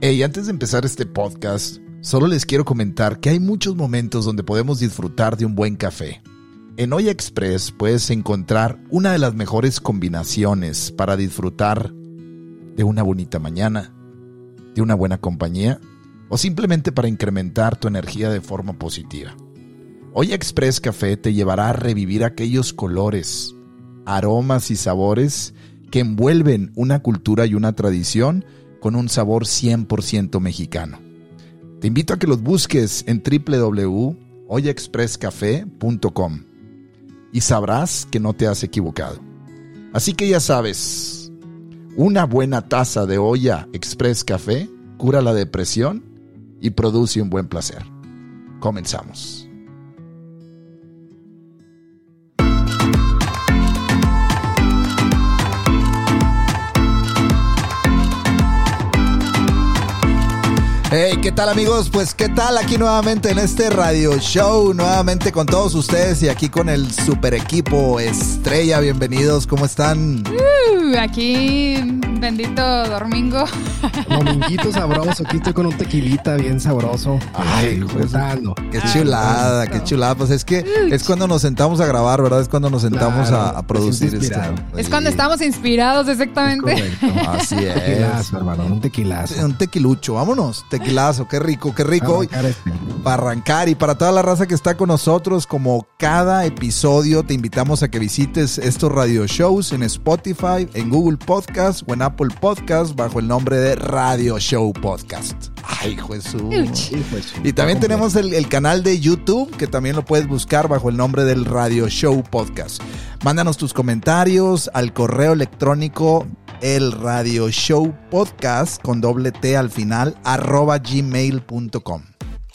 Hey, antes de empezar este podcast, solo les quiero comentar que hay muchos momentos donde podemos disfrutar de un buen café. En Olla Express puedes encontrar una de las mejores combinaciones para disfrutar de una bonita mañana, de una buena compañía o simplemente para incrementar tu energía de forma positiva. Olla Express Café te llevará a revivir aquellos colores, aromas y sabores que envuelven una cultura y una tradición con un sabor 100% mexicano. Te invito a que los busques en www.ollaexpresscafé.com y sabrás que no te has equivocado. Así que ya sabes, una buena taza de olla Express Café cura la depresión y produce un buen placer. Comenzamos. Hey. ¿Qué tal amigos? Pues qué tal aquí nuevamente en este radio show, nuevamente con todos ustedes y aquí con el super equipo estrella. Bienvenidos, ¿cómo están? Uh, aquí, bendito domingo. Dominguito sabroso, aquí estoy con un tequilita bien sabroso. Ay, pues, qué chulada, qué chulada. Pues es que es cuando nos sentamos a grabar, ¿verdad? Es cuando nos sentamos Claro, a, a producir esto. Es cuando estamos inspirados, exactamente. Correcto. Así es. Tequilazo, hermano, un tequilazo. Un tequilucho, vámonos. Tequilazo, qué rico, qué rico. Arrancar este. para arrancar y para toda la raza que está con nosotros, como cada episodio, te invitamos a que visites estos radio shows en Spotify, en Google Podcast o en Apple Podcast bajo el nombre de Radio Show Podcast. Ay, Jesús. Y también tenemos el, el canal de YouTube que también lo puedes buscar bajo el nombre del Radio Show Podcast. Mándanos tus comentarios al correo electrónico el radio show podcast con doble T al final arroba gmail.com.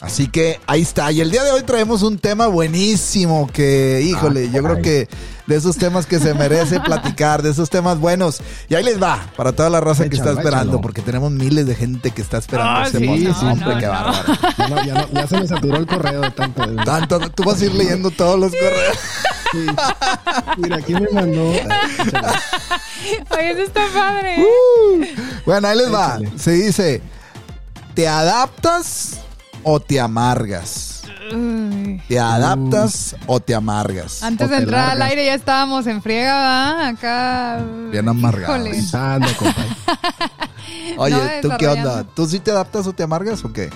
Así que ahí está. Y el día de hoy traemos un tema buenísimo que, híjole, Ah, yo creo que de esos temas que se merece platicar, de esos temas buenos. Y ahí les va, para toda la raza que está esperando, échalo. porque tenemos miles de gente que está esperando Ah, este sí, podcast. sí, Hombre, no, qué no. bárbaro. Ya, no- ya no- ya se me saturó el correo de tanto. de- Tanto, tú vas a ir leyendo todos los correos. Sí. Mira, aquí me mandó. Oye, eso está padre. Uh, bueno, ahí les va. Se dice, ¿te adaptas o te amargas? Uy. ¿Te adaptas o te amargas? Antes O de entrar al aire ya estábamos en friega, ¿verdad? Acá. Bien amargados. Pensando. Oye, No, ¿tú qué onda? ¿Tú sí te adaptas o te amargas o qué?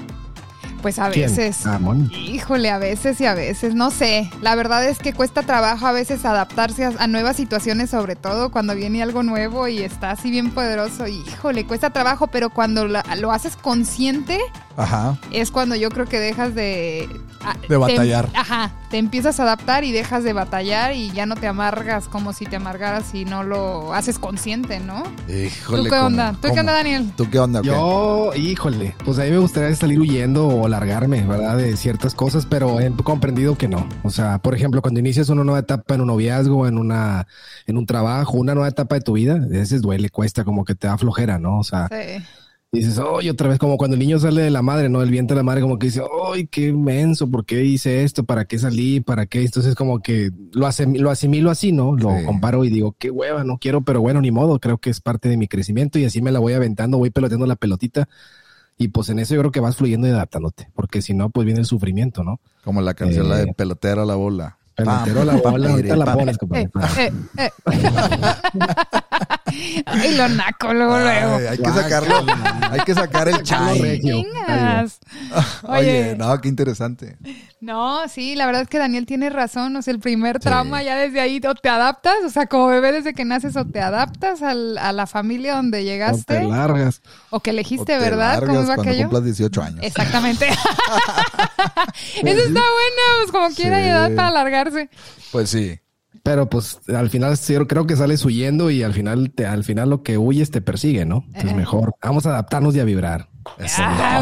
Pues a ¿Quién? veces. Ah. Híjole, a veces y a veces, no sé. La verdad es que cuesta trabajo a veces adaptarse a, a nuevas situaciones, sobre todo cuando viene algo nuevo y está así bien poderoso. Híjole, cuesta trabajo, pero cuando la- lo haces consciente Ajá. es cuando yo creo que dejas de... a- De te- batallar. ajá, te empiezas a adaptar y dejas de batallar y ya no te amargas como si te amargaras si no lo haces consciente, ¿no? Híjole. ¿Tú qué ¿cómo? onda? ¿Tú qué onda, Daniel? ¿Tú qué onda? Yo, híjole, pues a mí me gustaría salir huyendo o largarme, ¿verdad? De ciertas cosas, pero he comprendido que no. O sea, por ejemplo, cuando inicias una nueva etapa en un noviazgo, en una, en un trabajo, una nueva etapa de tu vida, a veces duele, cuesta, como que te da flojera, ¿no? O sea, Sí. dices, oye, otra vez, como cuando el niño sale de la madre, ¿no? El vientre de la madre, como que dice, ay, qué menso, ¿por qué hice esto? ¿Para qué salí? ¿Para qué? Entonces, como que lo, asim- lo asimilo así, ¿no? Lo Sí. comparo y digo, qué hueva, no quiero, pero bueno, ni modo, creo que es parte de mi crecimiento y así me la voy aventando, voy peloteando la pelotita. Y pues en eso yo creo que vas fluyendo y adaptándote, porque si no, pues viene el sufrimiento, ¿no? Como la canción la de Eh, pelotero a la bola. Pelotero a la bola, ahorita la pam, pones, Eh, compadre. Ay, lo naco luego, luego. Ay, hay que sacarlo. hay que sacar el chai. regio. Oye, Oye. no, qué interesante. No, sí, la verdad es que Daniel tiene razón. O sea, el primer trauma ya desde ahí o te adaptas, o sea, como bebé desde que naces o te adaptas al- a la familia donde No te llegaste largas. o que O elegiste, te ¿verdad? ¿Cómo iba cuando aquello? cumplas 18 años. Exactamente. Eso está bueno, pues como quiera Sí. edad para alargarse. Pues sí. Pero pues al final creo que sales huyendo y al final te, al final lo que huyes te persigue, ¿no? Entonces Eh. mejor vamos a adaptarnos y a vibrar. Eso. Ah,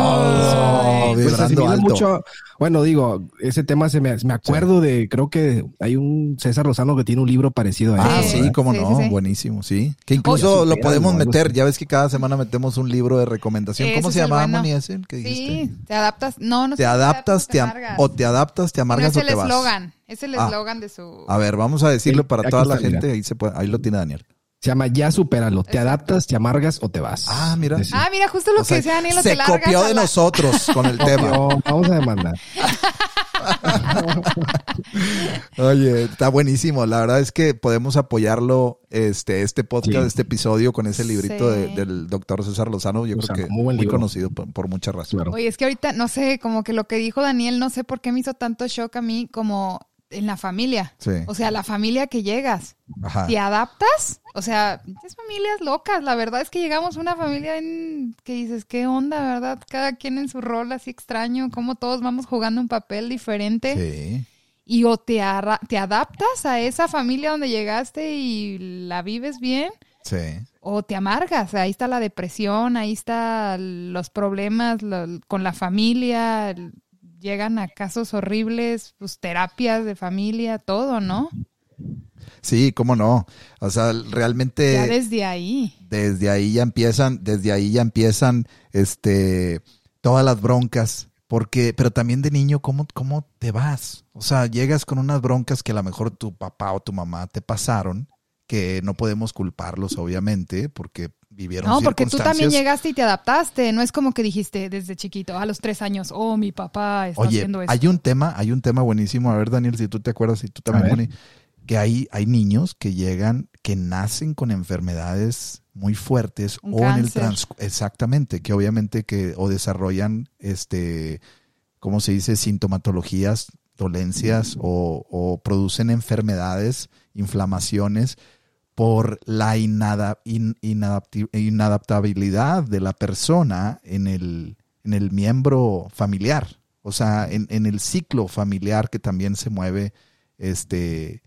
Oh, Pues, vibrando asimilo alto. mucho, bueno, digo, ese tema se me, me acuerdo de, creo que hay un César Rosano que tiene un libro parecido a Ah, ese, sí, ¿verdad? cómo Sí, no, sí, sí. buenísimo, sí. Que incluso lo podemos algo meter, ya ves que cada semana metemos un libro de recomendación. ¿Cómo se es el llamaba, bueno. Moni, ese que dijiste? Sí, te adaptas. No, no sé Te adaptas, te am- amargas. o te adaptas, te No, amargas es o el te vas. eslogan. Es el Ah. eslogan de su. A ver, vamos a decirlo Sí, para toda la mira. gente. Ahí, se puede, ahí lo tiene Daniel. Se llama Ya supéralo. Te adaptas, te amargas o te vas. Ah, mira. Sí. Ah, mira, justo lo O sea, que decía Daniel, se te copió de la- nosotros con el tema. No, vamos a demandar. Oye, está buenísimo. La verdad es que podemos apoyarlo, este, este podcast, Sí. este episodio con ese librito Sí. de- del doctor César Lozano. Yo creo que muy buen muy conocido por, por muchas razones. Claro. Oye, es que ahorita, no sé, como que lo que dijo Daniel, no sé por qué me hizo tanto shock a mí como en la familia. Sí. O sea, la familia que llegas. Ajá. ¿Te adaptas? O sea, pinches familias locas. La verdad es que llegamos a una familia en que dices, ¿qué onda, verdad? Cada quien en su rol así extraño, como todos vamos jugando un papel diferente. Sí. Y o te, arra- te adaptas a esa familia donde llegaste y la vives bien, Sí. o te amargas. Ahí está la depresión, ahí están los problemas lo- con la familia, el- llegan a casos horribles, pues terapias de familia, todo, ¿no? Sí, cómo no. O sea, realmente ya desde ahí. desde ahí ya empiezan, desde ahí ya empiezan, este, todas las broncas. Porque, pero también de niño, ¿cómo, ¿cómo te vas? O sea, llegas con unas broncas que a lo mejor tu papá o tu mamá te pasaron, que no podemos culparlos, obviamente, porque vivieron No, porque tú también llegaste y te adaptaste. No es como que dijiste desde chiquito, a los tres años, oh, mi papá está Oye, haciendo esto. hay un tema, hay un tema buenísimo. A ver, Daniel, si tú te acuerdas, si tú también. Moni, que hay, hay niños que llegan, que nacen con enfermedades muy fuertes Un o en el trans, exactamente, que obviamente que o desarrollan, este, ¿cómo se dice? Sintomatologías, dolencias o, o producen enfermedades, inflamaciones por la inada- in- inadaptabilidad de la persona en el, en el miembro familiar, o sea, en, en el ciclo familiar que también se mueve, este,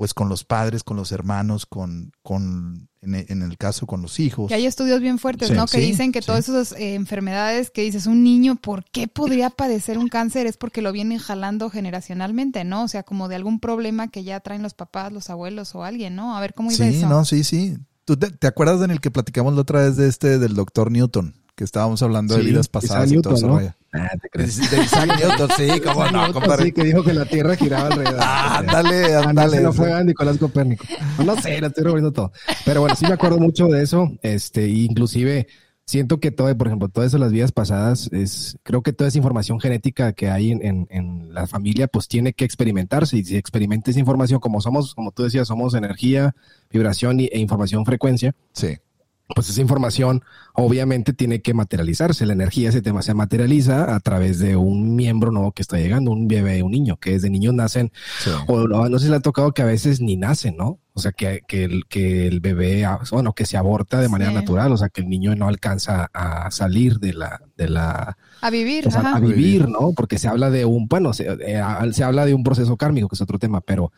pues con los padres, con los hermanos, con, con en, e- en el caso con los hijos. Que hay estudios bien fuertes, Sí, ¿no? Que sí, dicen que sí. todas esas eh, enfermedades que dices, un niño, ¿por qué podría padecer un cáncer? Es porque lo vienen jalando generacionalmente, ¿no? O sea, como de algún problema que ya traen los papás, los abuelos o alguien, ¿no? A ver cómo iba Sí, eso. no, sí, sí. ¿Tú te, te acuerdas en el que platicamos la otra vez de este del doctor Newton? Que estábamos hablando de Sí, vidas Isaac pasadas y todo eso. ¿no? Ah, te De, crees. de Isaac Newton, sí, cómo no, Newton, compadre. Sí, que dijo que la Tierra giraba alrededor. Ah, ándale, Ah, no, ándale. lo fue a Nicolás Copérnico. No, no sé, la estoy revolviendo todo. Pero bueno, sí me acuerdo mucho de eso. Este, inclusive siento que todo, por ejemplo, todas esas las vidas pasadas es, creo que toda esa información genética que hay en, en, en la familia, pues tiene que experimentarse. Y si experimenta esa información, como somos, como tú decías, somos energía, vibración y- e información frecuencia, Sí, pues esa información obviamente tiene que materializarse. La energía se, te- se materializa a través de un miembro nuevo que está llegando, un bebé, un niño, que desde niños nacen sí. o no, no sé si le ha tocado que a veces ni nacen, ¿no? O sea, que, que, el, que el bebé, ah, bueno, que se aborta de manera Sí. natural, o sea, que el niño no alcanza a salir de la, de la, A vivir, o sea, ajá. a vivir, ¿no? Porque se habla de un, bueno, se, eh, se habla de un proceso kármico, que es otro tema, pero,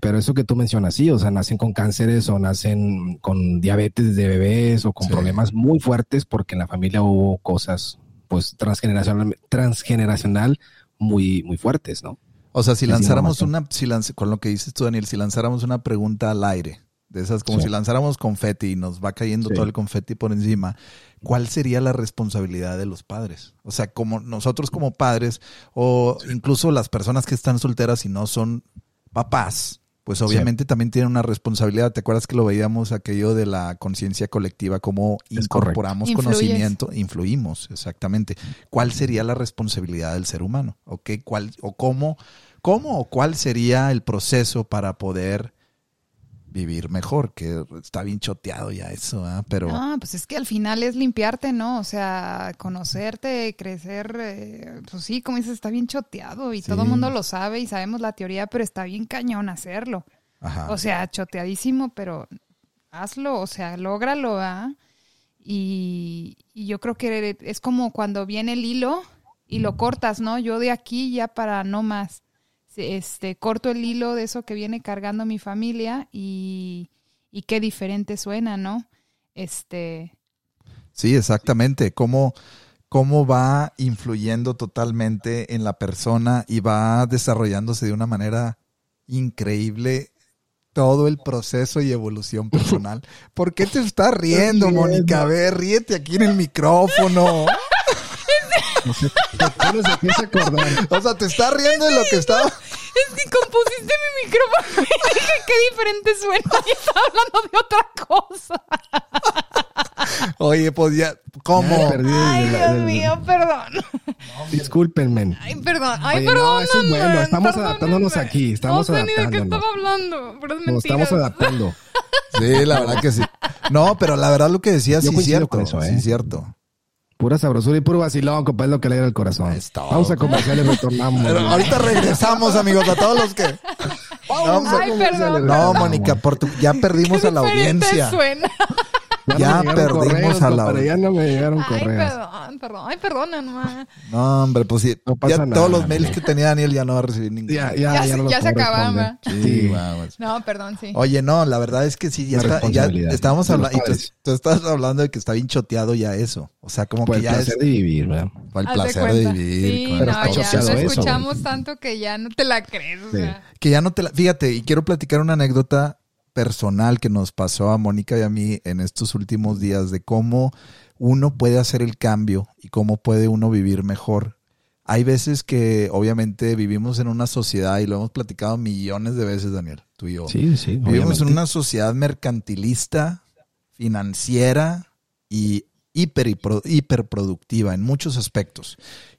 pero eso que tú mencionas, sí, o sea, nacen con cánceres o nacen con diabetes de bebés o con Sí. problemas muy fuertes porque en la familia hubo cosas, pues, transgeneracional, transgeneracional muy, muy fuertes, ¿no? O sea, si lanzáramos una, si lanz- con lo que dices tú, Daniel, si lanzáramos una pregunta al aire, de esas como Sí. si lanzáramos confeti y nos va cayendo Sí. todo el confeti por encima, ¿cuál sería la responsabilidad de los padres? O sea, como nosotros como padres o incluso las personas que están solteras y no son papás, pues obviamente también tienen una responsabilidad. ¿Te acuerdas que lo veíamos aquello de la conciencia colectiva, cómo Es incorporamos correcto. Influyes. conocimiento, influimos, exactamente. ¿Cuál sería la responsabilidad del ser humano? ¿O qué, cuál, o cómo, cómo o cuál sería el proceso para poder vivir mejor? Que está bien choteado ya eso, ¿ah? Pero Ah, pues es que al final es limpiarte, ¿no? O sea, conocerte, crecer, eh, pues sí, como dices, está bien choteado y Sí. todo el mundo lo sabe y sabemos la teoría, pero está bien cañón hacerlo. ajá. O sea, choteadísimo, pero hazlo, o sea, lógralo, ¿ah? Y, y yo creo que es como cuando viene el hilo y lo cortas, ¿no? Yo de aquí ya para no más. Este, corto el hilo de eso que viene cargando mi familia y, y qué diferente suena, ¿no? Este, Sí, exactamente. Cómo, cómo va influyendo totalmente en la persona y va desarrollándose de una manera increíble todo el proceso y evolución personal. ¿Por qué te estás riendo, riendo. Mónica? A ver, ríete aquí en el micrófono. No sé, ¿por qué no se empieza a acordar? O sea, te estás riendo de lo que estaba. Es que compusiste mi micrófono y dije qué diferente suena y estaba hablando de otra cosa. Oye, pues ya, ¿cómo? Ay, Dios mío, perdón. Discúlpenme. Ay, perdón. Ay, Oye, no, perdón. eso es bueno, estamos adaptándonos aquí, estamos no sé ni de qué adaptándonos. estaba hablando, pero es Nos mentira. estamos adaptando. Sí, la verdad que sí. No, pero la verdad lo que decías sí es cierto. con eso, ¿eh? Sí es cierto. Pura sabrosura y puro vacilón, compadre, es lo que le da el corazón. Es todo. Vamos a comerciales, retornamos. Pero ahorita regresamos, amigos, a todos los que... Vamos a Ay, comerciales, perdón. No. Mónica, por tu- ya perdimos a la audiencia. suena. Ya perdimos correos, a la- compadre, Ya no me llegaron Ay, correos. perdón, perdón. Ay, perdónenme. No, hombre, pues sí. No pasa ya nada, todos los mails que tenía Daniel ya no va a recibir ninguno. Ya, ya, Ya ya, se- no ya responder. Sí, Sí. vamos. No, perdón, sí. Oye, no, la verdad es que sí, ya, está, ya estábamos hablando, y tú, tú estás hablando de que está bien choteado ya eso. O sea, como Por que el ya es placer de vivir, ¿verdad? por el Haz placer de vivir. Sí, no, está ya lo eso, escuchamos tanto que ya no te la crees. O Sí. sea. Que ya no te la... Fíjate, y quiero platicar una anécdota personal que nos pasó a Mónica y a mí en estos últimos días de cómo uno puede hacer el cambio y cómo puede uno vivir mejor. Hay veces que obviamente vivimos en una sociedad y lo hemos platicado millones de veces, Daniel, tú y yo. Sí, sí. Vivimos obviamente. en una sociedad mercantilista, financiera y hiper, hiperproductiva en muchos aspectos,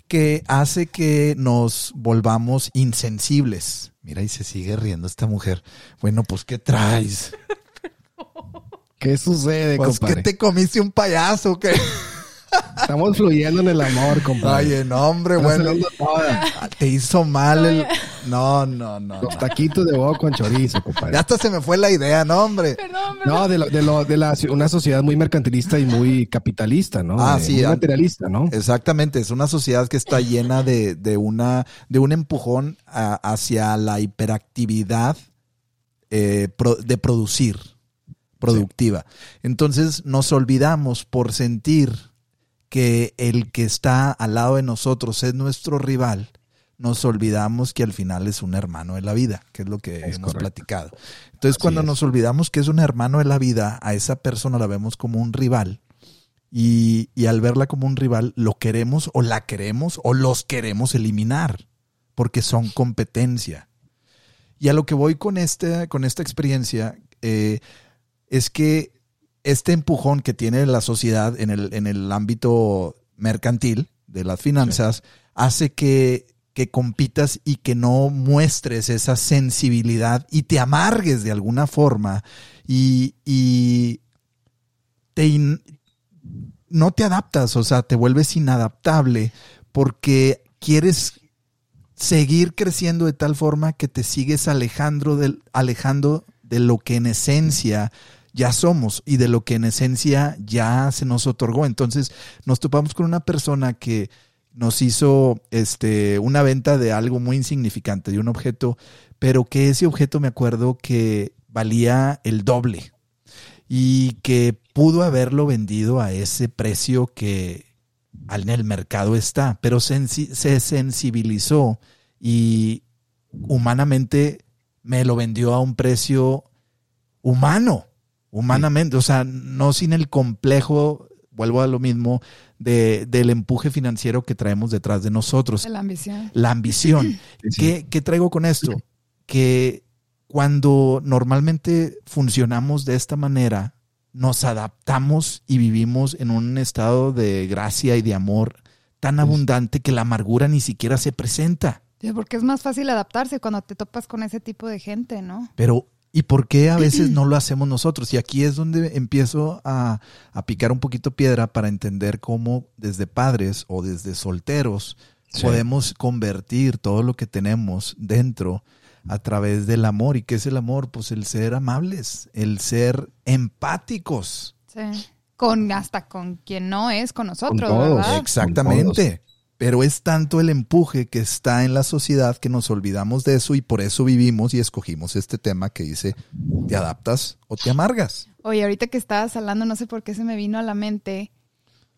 que hace que nos volvamos insensibles. Mira, y se sigue riendo esta mujer. Bueno, pues, ¿qué traes? ¿Qué sucede, Pues, compadre? ¿qué te comiste un payaso? ¿Qué? Estamos fluyendo en el amor, compadre. Oye, no, hombre, bueno. Te hizo mal el... No, no, no. no. Los taquitos de boca con chorizo, compadre. Ya hasta se me fue la idea, no, hombre. Perdón, perdón. No, de, lo, de, lo, de la, una sociedad muy mercantilista y muy capitalista, ¿no? Ah, Eh, sí, Muy ah. materialista, ¿no? Exactamente, es una sociedad que está llena de, de una, de un empujón a- hacia la hiperactividad eh, pro- de producir, productiva. Entonces nos olvidamos por sentir que el que está al lado de nosotros es nuestro rival, nos olvidamos que al final es un hermano de la vida, que es lo que Es hemos correcto. platicado. Entonces Así cuando es. nos olvidamos que es un hermano de la vida, a esa persona la vemos como un rival y, y al verla como un rival, lo queremos o la queremos o los queremos eliminar, porque son competencia. Y a lo que voy con, este, con esta experiencia eh, es que este empujón que tiene la sociedad en el, en el ámbito mercantil de las finanzas hace que, que compitas y que no muestres esa sensibilidad y te amargues de alguna forma y, y te in- no te adaptas, o sea, te vuelves inadaptable porque quieres seguir creciendo de tal forma que te sigues alejando del, alejando de lo que en esencia ya somos y de lo que en esencia ya se nos otorgó. Entonces nos topamos con una persona que nos hizo este, una venta de algo muy insignificante, de un objeto, pero que ese objeto me acuerdo que valía el doble y que pudo haberlo vendido a ese precio que en el mercado está, pero se sensibilizó y humanamente me lo vendió a un precio humano, humanamente, o sea, no sin el complejo, vuelvo a lo mismo, de, del empuje financiero que traemos detrás de nosotros, De la ambición. la ambición. Sí. ¿Qué, qué traigo con esto? Que cuando normalmente funcionamos de esta manera, nos adaptamos y vivimos en un estado de gracia y de amor tan abundante que la amargura ni siquiera se presenta. Sí, porque es más fácil adaptarse cuando te topas con ese tipo de gente, ¿no? Pero, ¿y por qué a veces no lo hacemos nosotros? Y aquí es donde empiezo a, a picar un poquito piedra para entender cómo desde padres o desde solteros Sí. podemos convertir todo lo que tenemos dentro a través del amor. ¿Y qué es el amor? Pues el ser amables, el ser empáticos. Sí. Con, hasta con quien no es, con nosotros, todos. ¿verdad? Exactamente. Pero es tanto el empuje que está en la sociedad que nos olvidamos de eso y por eso vivimos y escogimos este tema que dice, ¿te adaptas o te amargas? Oye, ahorita que estabas hablando, no sé por qué se me vino a la mente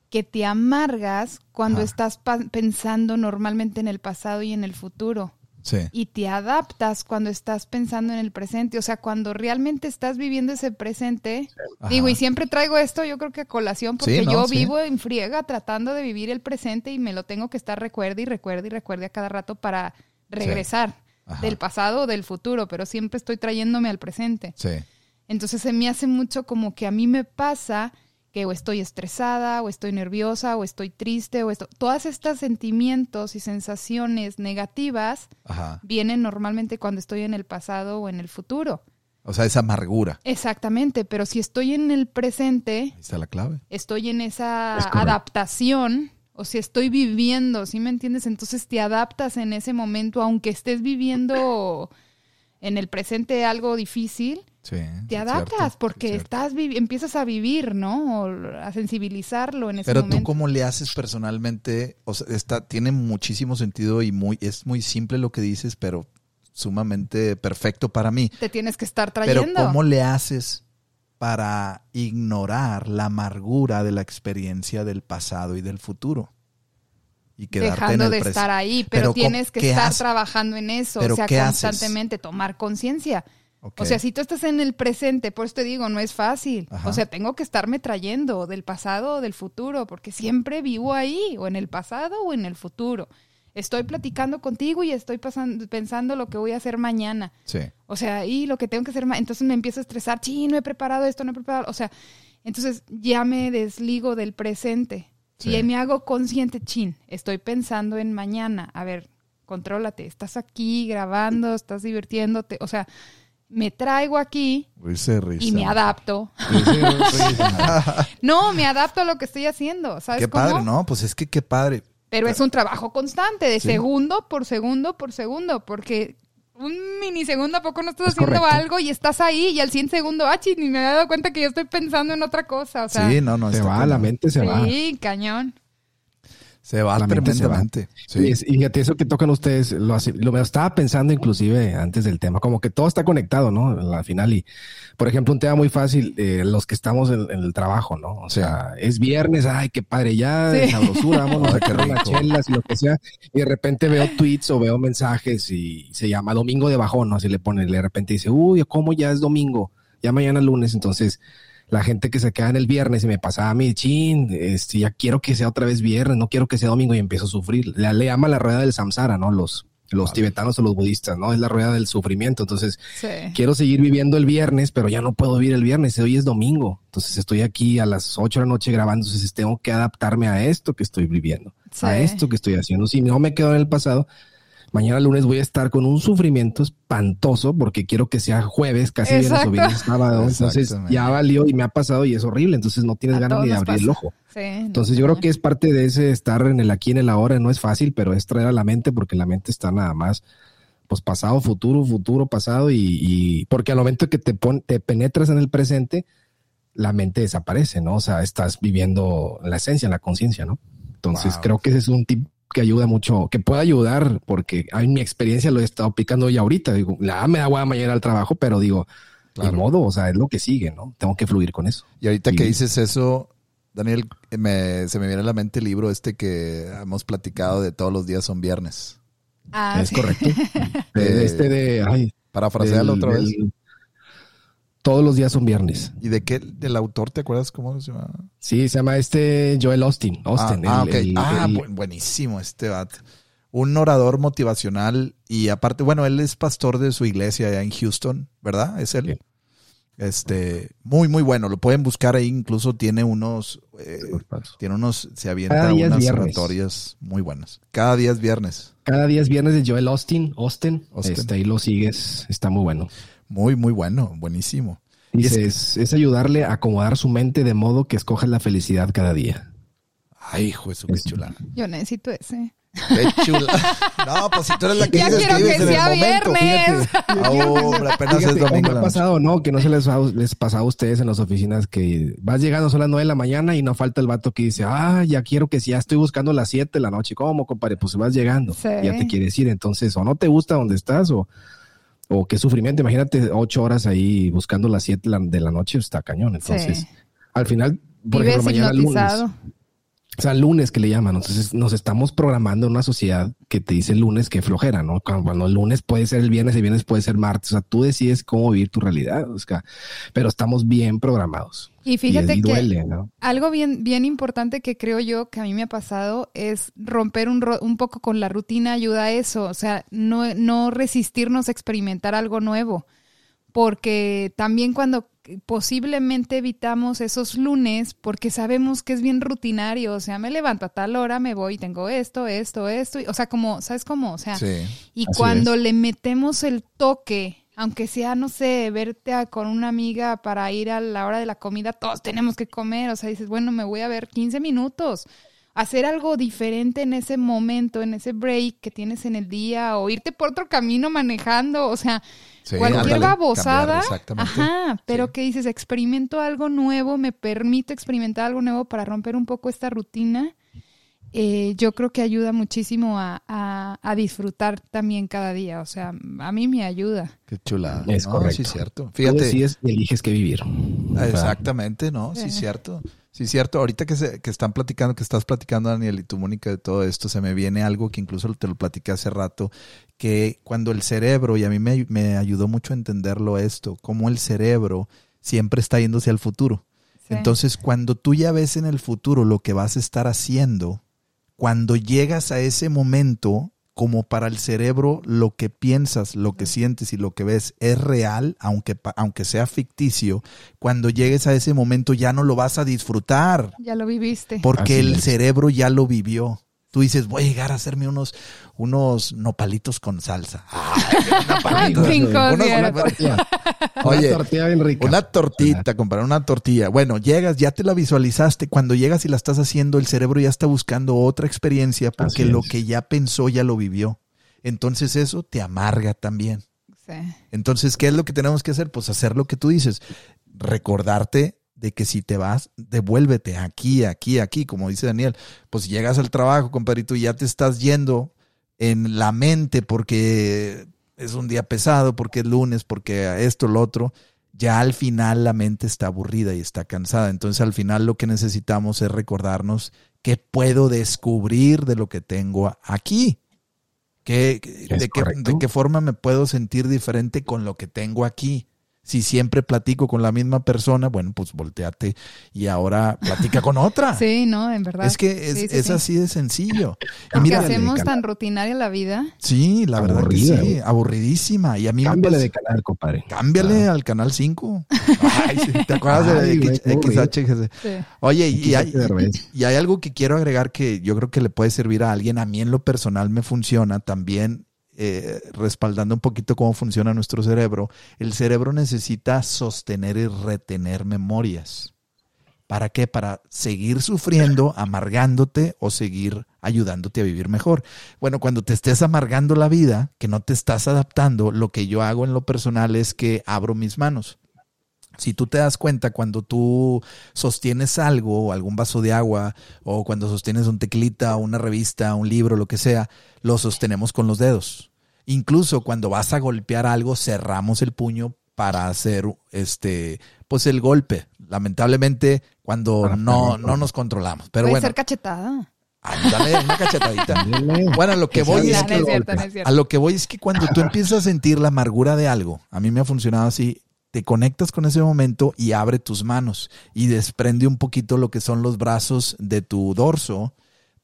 que te amargas cuando estás pensando normalmente en el pasado y en el futuro. Sí. Y te adaptas cuando estás pensando en el presente. O sea, cuando realmente estás viviendo ese presente. Ajá. Digo, y siempre traigo esto, yo creo que a colación, porque Sí, ¿no? yo Sí. vivo en friega tratando de vivir el presente y me lo tengo que estar recuerde y recuerde y recuerde a cada rato para regresar. Del pasado o del futuro, pero siempre estoy trayéndome al presente. Sí. Entonces se me hace mucho como que a mí me pasa que o estoy estresada, o estoy nerviosa, o estoy triste, o esto. Todas estos sentimientos y sensaciones negativas Ajá. vienen normalmente cuando estoy en el pasado o en el futuro. O sea, esa amargura. Exactamente, pero si estoy en el presente, Ahí está la clave. estoy en esa Es adaptación, o si estoy viviendo, ¿sí me entiendes? Entonces te adaptas en ese momento, aunque estés viviendo en el presente algo difícil, Sí. te adaptas cierto, porque es estás empiezas a vivir, ¿no? O a sensibilizarlo en ese Pero momento. tú cómo le haces personalmente, o sea, está, tiene muchísimo sentido y muy, es muy simple lo que dices, pero sumamente perfecto para mí. Te tienes que estar Pero trayendo. ¿cómo le haces para ignorar la amargura de la experiencia del pasado y del futuro? Y quedarte dejando en el de estar ahí, Pero pero, ¿cómo- tienes que estar trabajando en eso, ¿Pero o sea, haces? constantemente tomar conciencia. O sea, si tú estás en el presente, por eso te digo, no es fácil. Ajá. O sea, tengo que estarme trayendo del pasado o del futuro, porque siempre vivo ahí, o en el pasado o en el futuro. Estoy platicando contigo y estoy pasando, pensando lo que voy a hacer mañana. Sí. O sea, y lo que tengo que hacer, entonces me empiezo a estresar, sí, no he preparado esto, no he preparado, o sea, entonces ya me desligo del presente. Sí. Y me hago consciente, chin, estoy pensando en mañana. A ver, contrólate, estás aquí grabando, estás divirtiéndote, o sea, me traigo aquí Risa, risa. y me adapto. No, me adapto a lo que estoy haciendo, ¿sabes Qué cómo? padre, ¿no? Pues es que qué padre. Pero es un trabajo constante, de Sí. segundo por segundo por segundo, porque un minisegundo a poco no estás Es haciendo correcto. algo y estás ahí y al 100 segundo, ah, chis, ni me había dado cuenta que yo estoy pensando en otra cosa, o sea, sí, no, no. Se va, la mente se va. sí, cañón. Se va La mente se va. tremendamente. Y, Sí. y fíjate, eso que tocan ustedes, lo, lo estaba pensando inclusive antes del tema, como que todo está conectado, ¿no? Al final, y por ejemplo, un tema muy fácil, eh, los que estamos en, en el trabajo, ¿no? O sea, es viernes, ay, qué padre, ya, de Sí. sabrosura, vámonos a quedar unas chelas y lo que sea, y de repente veo tweets o veo mensajes y se llama Domingo de Bajón, ¿no? Así le ponen, y de repente dice, uy, ¿cómo ya es domingo? Ya mañana lunes, entonces la gente que se queda en el viernes y me pasaba a mí, chin, este, ya quiero que sea otra vez viernes, no quiero que sea domingo y empiezo a sufrir. Le, le llama la rueda del samsara, ¿no? Los, los tibetanos o los budistas, ¿no? Es la rueda del sufrimiento. Entonces, Sí. quiero seguir viviendo el viernes, pero ya no puedo vivir el viernes. Hoy es domingo. Entonces, estoy aquí a las 8 de la noche grabando. Entonces, tengo que adaptarme a esto que estoy viviendo, Sí. a esto que estoy haciendo. Si no me quedo en el pasado, mañana lunes voy a estar con un sufrimiento espantoso porque quiero que sea jueves, casi viernes o viernes sábado. Entonces, ya valió y me ha pasado y es horrible. Entonces, no tienes A ganas ni de abrir el ojo. Sí, Entonces yo creo que es parte de ese estar en el aquí, en el ahora, no es fácil, pero es traer a la mente porque la mente está nada más, pues pasado, futuro, futuro, pasado y, y porque al momento que te, pon, te penetras en el presente, la mente desaparece, ¿no? O sea, estás viviendo la esencia, la conciencia, ¿no? Entonces Wow. creo que ese es un tip que ayuda mucho, que puede ayudar porque en mi experiencia lo he estado aplicando ya ahorita. Digo, la me da hueva mañana al trabajo, pero digo, Claro. de modo, o sea, es lo que sigue, ¿no? Tengo que fluir con eso. Y ahorita que dices eso, Daniel, me- se me viene a la mente el libro este que hemos platicado de todos los días son viernes. Ah, es sí. correcto. De este de, ay, Parafrasealo del- otra vez. del- Todos los días son viernes. ¿Y de qué? ¿Del autor te acuerdas cómo se llama? Sí, se llama este Joel Austin. Austin ah, ah, el- ah, el- buenísimo este. Un orador motivacional y aparte, bueno, él es pastor de su iglesia allá en Houston, ¿verdad? Es él. Este, muy, muy bueno. Lo pueden buscar ahí. Incluso tiene unos, eh, tiene unos, se avienta unas oratorias muy buenas. Cada día es viernes. Cada día es viernes de Joel Austin. Austin. Austin. Este, ahí lo sigues. Está muy bueno. Muy, muy bueno. Buenísimo. Dice, es- es, es ayudarle a acomodar su mente de modo que escoja la felicidad cada día. Ay, hijo de su qué Es- chula. Yo necesito ese. Qué chula. No, pues si tú eres la que Ya dices quiero que en el sea momento, viernes. Ah, hombre, apenas Fíjate, es domingo. ¿cómo en ha pasado, ¿no? Que no se les, ha- les pasaba a ustedes en las oficinas que vas llegando son las nueve de la mañana y no falta el vato que dice, ah, ya quiero que si ya estoy buscando las siete de la noche. ¿Cómo, compadre? Pues vas llegando. Sí. Ya te quieres ir. Entonces, o no te gusta donde estás o, o qué sufrimiento. Imagínate ocho horas ahí buscando las siete de la, noche. Está cañón. Entonces, Sí. al final, por Vives ejemplo, mañana lunes. O sea, lunes que le llaman. Entonces nos estamos programando en una sociedad que te dice lunes que flojera, ¿no? Cuando el lunes puede ser el viernes, el viernes puede ser martes. O sea, tú decides cómo vivir tu realidad. O sea, pero estamos bien programados. Y fíjate que algo bien, bien importante que creo yo que a mí me ha pasado es romper un, un poco con la rutina ayuda a eso. O sea, no, no resistirnos a experimentar algo nuevo. Porque también cuando posiblemente evitamos esos lunes porque sabemos que es bien rutinario, o sea, me levanto a tal hora, me voy, tengo esto, esto, esto, o sea, como, ¿sabes cómo? O sea, y cuando le metemos el toque, aunque sea, no sé, verte con una amiga para ir a la hora de la comida, todos tenemos que comer, o sea, dices, bueno, me voy a ver 15 minutos, hacer algo diferente en ese momento, en ese break que tienes en el día, o irte por otro camino manejando, o sea, cualquier babosada, ajá, pero que dices, experimento algo nuevo, me permito experimentar algo nuevo para romper un poco esta rutina, eh, yo creo que ayuda muchísimo a, a, disfrutar también cada día, o sea, a mí me ayuda. Qué chula. Es correcto. Sí, cierto. Fíjate. y eliges que vivir. Exactamente, ¿no? Sí, cierto. Sí, cierto. Ahorita que, se, que están platicando, que estás platicando, Daniel, y tú, Mónica, de todo esto, se me viene algo que incluso te lo platiqué hace rato, que cuando el cerebro, y a mí me, me ayudó mucho a entenderlo esto, cómo el cerebro siempre está yéndose al futuro. Entonces, cuando tú ya ves en el futuro lo que vas a estar haciendo, cuando llegas a ese momento, como para el cerebro lo que piensas, lo que sientes y lo que ves es real, aunque, aunque sea ficticio, cuando llegues a ese momento ya no lo vas a disfrutar. Ya lo viviste. Porque el cerebro ya lo vivió. Tú dices, voy a llegar a hacerme unos, unos nopalitos con salsa. Ay, una, tortilla. Oye, una tortita, comprar una tortilla. Bueno, llegas, ya te la visualizaste. Cuando llegas y la estás haciendo, el cerebro ya está buscando otra experiencia porque lo que ya pensó ya lo vivió. Entonces eso te amarga también. Sí. Entonces, ¿qué es lo que tenemos que hacer? Pues hacer lo que tú dices. Recordarte de que si te vas, devuélvete aquí, aquí, aquí, como dice Daniel. Pues llegas al trabajo, compadrito, y ya te estás yendo en la mente porque es un día pesado, porque es lunes, porque esto, lo otro, ya al final la mente está aburrida y está cansada. Entonces al final lo que necesitamos es recordarnos qué puedo descubrir de lo que tengo aquí. ¿Qué, de, qué, ¿De qué forma me puedo sentir diferente con lo que tengo aquí? Si siempre platico con la misma persona, bueno, pues volteate y ahora platica con otra. Sí, no, en verdad. Es que es, así de sencillo. Y mira, hacemos tan rutinaria la vida. Sí, la verdad que sí, aburridísima. Y a mí Cámbiale de canal, compadre. Cámbiale al canal 5. ¿Te acuerdas de XH? Oye, y hay, y hay algo que quiero agregar que yo creo que le puede servir a alguien. A mí en lo personal me funciona también eh, respaldando un poquito cómo funciona nuestro cerebro, el cerebro necesita sostener y retener memorias. ¿Para qué? Para seguir sufriendo, amargándote o seguir ayudándote a vivir mejor. Bueno, cuando te estés amargando la vida, que no te estás adaptando, lo que yo hago en lo personal es que abro mis manos. Si tú te das cuenta cuando tú sostienes algo, algún vaso de agua, o cuando sostienes un teclita, una revista, un libro, lo que sea, lo sostenemos con los dedos. Incluso cuando vas a golpear algo, cerramos el puño para hacer este, pues el golpe. Lamentablemente, cuando no, no nos controlamos. Pero Puede bueno. ser cachetada. Dale una cachetadita. bueno, a lo que voy es que, a lo que voy es que cuando tú empiezas a sentir la amargura de algo, a mí me ha funcionado así, te conectas con ese momento y abre tus manos y desprende un poquito lo que son los brazos de tu dorso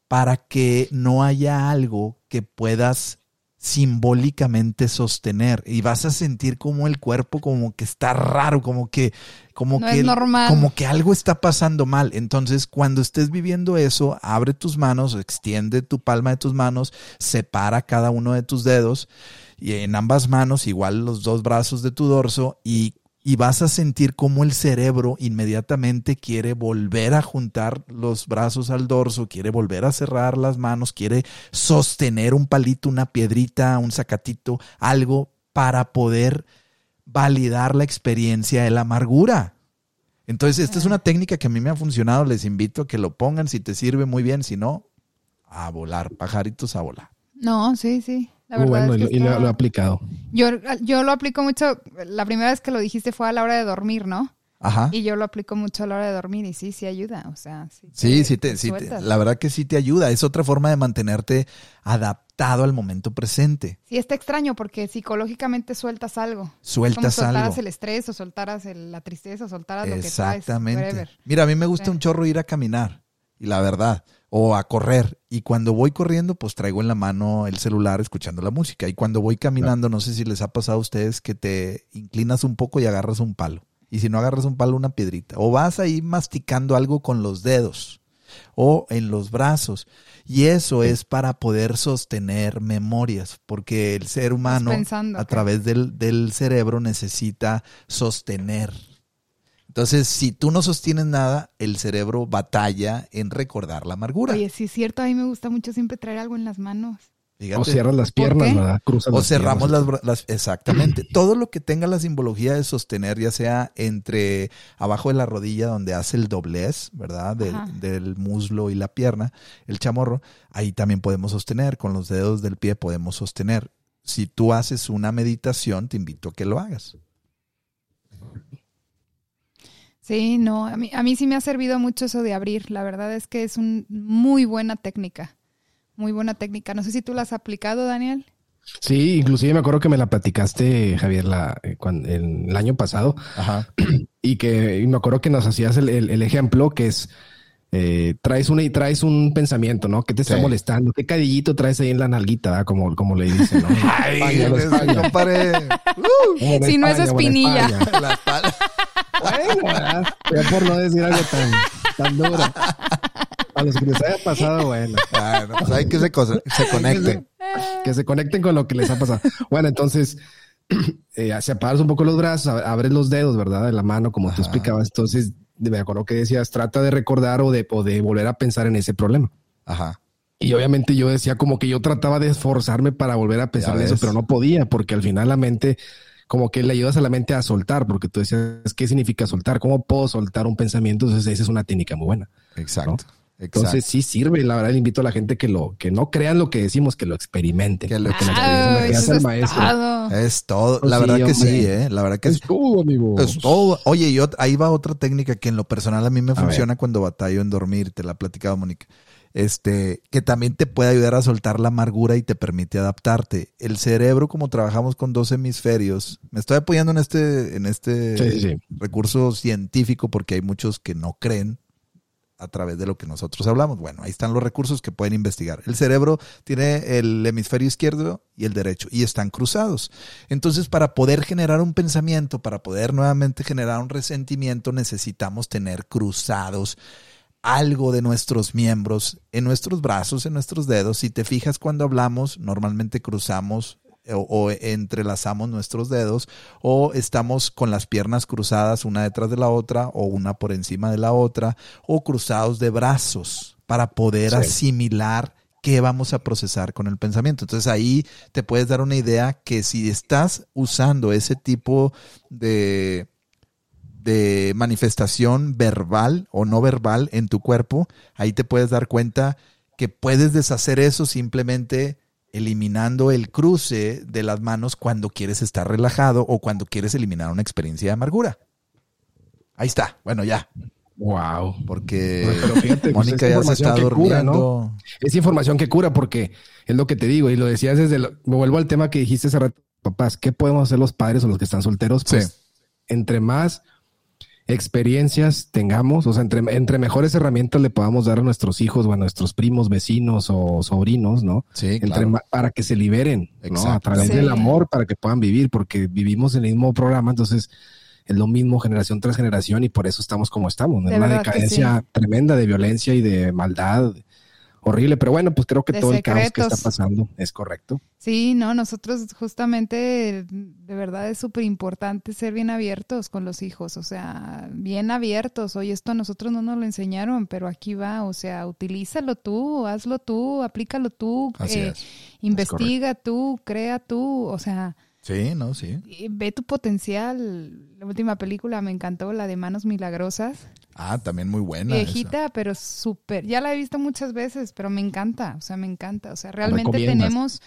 para que no haya algo que puedas simbólicamente sostener y vas a sentir como el cuerpo como que está raro, como que como que como que algo está pasando mal. Entonces, cuando estés viviendo eso, abre tus manos, extiende tu palma de tus manos, separa cada uno de tus dedos y en ambas manos igual los dos brazos de tu dorso y y vas a sentir cómo el cerebro inmediatamente quiere volver a juntar los brazos al dorso, quiere volver a cerrar las manos, quiere sostener un palito, una piedrita, un sacatito, algo para poder validar la experiencia de la amargura. Entonces, esta es una técnica que a mí me ha funcionado, les invito a que lo pongan, si te sirve muy bien, si no, a volar, pajaritos a volar. No, sí, sí. La bueno, y, lo, he aplicado. Yo, yo lo aplico mucho. La primera vez que lo dijiste fue a la hora de dormir, ¿no? Ajá. Y yo lo aplico mucho a la hora de dormir y sí, sí ayuda. O sea, sí. Sí, sí, te, sí te- la verdad que sí te ayuda. Es otra forma de mantenerte adaptado al momento presente. Sí, está extraño porque psicológicamente sueltas algo. Como Sueltas soltaras algo. el estrés o soltaras el- la tristeza o soltaras lo que Exactamente. traes. whatever. Mira, a mí me gusta Sí. un chorro ir a caminar, y la verdad, o a correr. Y cuando voy corriendo, pues traigo en la mano el celular escuchando la música. Y cuando voy caminando, no sé si les ha pasado a ustedes que te inclinas un poco y agarras un palo. Y si no agarras un palo, una piedrita. O vas ahí masticando algo con los dedos o en los brazos. Y eso es para poder sostener memorias, porque el ser humano pensando, a través del, del cerebro necesita sostener. Entonces, si tú no sostienes nada, el cerebro batalla en recordar la amargura. Oye, sí es cierto, a mí me gusta mucho siempre traer algo en las manos. Fíjate. O cierras las ¿Por piernas? ¿verdad? Cruzas O las cerramos piernas. las, las- exactamente. Todo lo que tenga la simbología de sostener, ya sea entre abajo de la rodilla donde hace el doblez, ¿verdad? Del, del muslo y la pierna, el chamorro, ahí también podemos sostener. Con los dedos del pie podemos sostener. Si tú haces una meditación, te invito a que lo hagas. Sí, no, a mí, a mí sí me ha servido mucho eso de abrir. La verdad es que es una muy buena técnica. Muy buena técnica. No sé si tú la has aplicado, Daniel. Sí, inclusive me acuerdo que me la platicaste, Javier, la, eh, cuan- el, el año pasado, Ajá. y que y me acuerdo que nos hacías el, el- el ejemplo que es eh, traes una y traes un pensamiento, ¿no? ¿Qué te está Sí. molestando? ¿Qué cadillito traes ahí en la nalguita? ¿verdad? Como, como le dicen, ¿no? España, la España. Si no es espinilla. La. Bueno, ¿verdad? Ya por no decir algo tan, tan duro. A los que les haya pasado, bueno. Bueno, pues hay que se, se conecten. Que se conecten con lo que les ha pasado. Bueno, entonces, eh, separas un poco los brazos, ab- abres los dedos, ¿verdad? De la mano, como tú Ajá. explicabas. Entonces, me acuerdo que decías, trata de recordar o de, o de volver a pensar en ese problema. Ajá. Y obviamente yo decía como que yo trataba de esforzarme para volver a pensar en eso, pero no podía, porque al final la mente, como que le ayudas a la mente a soltar, porque tú decías, ¿qué significa soltar? ¿Cómo puedo soltar un pensamiento? Entonces, esa es una técnica muy buena. Exacto. Exacto. sí sirve, la verdad le invito a la gente que lo que no crean lo que decimos, que lo experimenten. Que lo experimenten. es que Ah, el es maestro. todo. Es todo. Pues La sí, verdad que hombre. sí, ¿eh? La verdad que Es sí. todo, amigo. Es todo. Oye, y ot- ahí va otra técnica que en lo personal a mí me A funciona cuando batallo en dormir, te la ha platicado Mónica. Este, que también te puede ayudar a soltar la amargura y te permite adaptarte. El cerebro, como trabajamos con dos hemisferios, me estoy apoyando en este, en este Sí, sí, sí. recurso científico porque hay muchos que no creen a través de lo que nosotros hablamos. Bueno, ahí están los recursos que pueden investigar. El cerebro tiene el hemisferio izquierdo y el derecho y están cruzados. Entonces, para poder generar un pensamiento, para poder nuevamente generar un resentimiento, necesitamos tener cruzados algo de nuestros miembros en nuestros brazos, en nuestros dedos. Si te fijas cuando hablamos, normalmente cruzamos o, o entrelazamos nuestros dedos o estamos con las piernas cruzadas una detrás de la otra o una por encima de la otra o cruzados de brazos para poder Sí. asimilar qué vamos a procesar con el pensamiento. Entonces ahí te puedes dar una idea que si estás usando ese tipo de, de manifestación verbal o no verbal en tu cuerpo, ahí te puedes dar cuenta que puedes deshacer eso simplemente eliminando el cruce de las manos cuando quieres estar relajado o cuando quieres eliminar una experiencia de amargura. Ahí está. Bueno, ya, Wow. porque pues, Mónica es ya se está cura, durmiendo. ¿no? Es información que cura porque es lo que te digo y lo decías desde lo- me vuelvo al tema que dijiste hace rato, papás, ¿qué podemos hacer los padres o los que están solteros? Pues Sí. entre más experiencias tengamos, o sea, entre, entre mejores herramientas le podamos dar a nuestros hijos o a nuestros primos, vecinos o sobrinos, ¿no? Sí, Entre claro. ma- para que se liberen, ¿no? A través Sí. del amor, para que puedan vivir, porque vivimos en el mismo programa, entonces es lo mismo generación tras generación y por eso estamos como estamos, en De una decadencia tremenda de violencia y de maldad horrible, pero bueno, pues creo que todo el caos que está pasando es correcto. Sí, no, nosotros justamente, de verdad es súper importante ser bien abiertos con los hijos, o sea, bien abiertos. Oye, esto a nosotros no nos lo enseñaron, pero aquí va, o sea, utilízalo tú, hazlo tú, aplícalo tú, eh, es. investiga tú, crea tú, o sea, Sí, no, sí. ve tu potencial. La última película me encantó, la de Manos Milagrosas. Ah, también muy buena. esa. Viejita, pero súper. Ya la he visto muchas veces, pero me encanta. O sea, me encanta. O sea, realmente tenemos.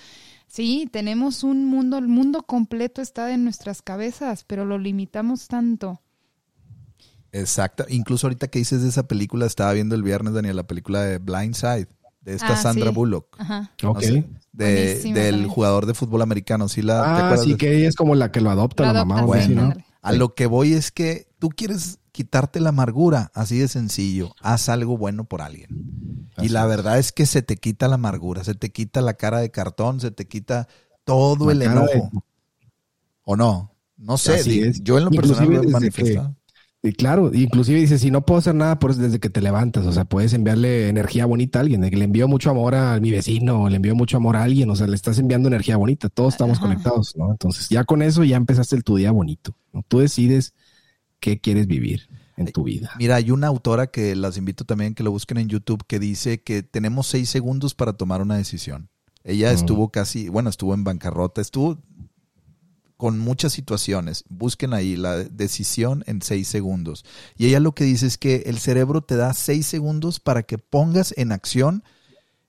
Sí, tenemos un mundo. El mundo completo está en nuestras cabezas, pero lo limitamos tanto. Exacto. Incluso ahorita que dices de esa película, estaba viendo el viernes, Daniel, la película de Blind Side, de esta Ah, Sandra sí. Bullock. Ajá. No sé, de- del también. jugador de fútbol americano. ¿Sí la, ¿te Ah, sí, de- que ella es como la que lo adopta Lo la mamá así, Bueno, ¿no? ándale. A lo que voy es que tú quieres quitarte la amargura, así de sencillo. Haz algo bueno por alguien. Y la es. verdad es que se te quita la amargura, se te quita la cara de cartón, se te quita todo La el de- enojo. ¿O no? No sé, Así di- es. yo en lo Inclusive personal lo he manifestado. Y claro, inclusive dice, si no puedo hacer nada, pues desde que te levantas, o sea, puedes enviarle energía bonita a alguien, de que le envío mucho amor a mi vecino, o le envío mucho amor a alguien, o sea, le estás enviando energía bonita, todos estamos Ajá. conectados, ¿no? Entonces, ya con eso ya empezaste el tu día bonito, ¿no? Tú decides qué quieres vivir en tu vida. Mira, hay una autora que las invito también que lo busquen en YouTube que dice que tenemos seis segundos para tomar una decisión. Ella estuvo casi, bueno, estuvo en bancarrota, estuvo con muchas situaciones. Busquen ahí la decisión en seis segundos. Y ella lo que dice es que el cerebro te da seis segundos para que pongas en acción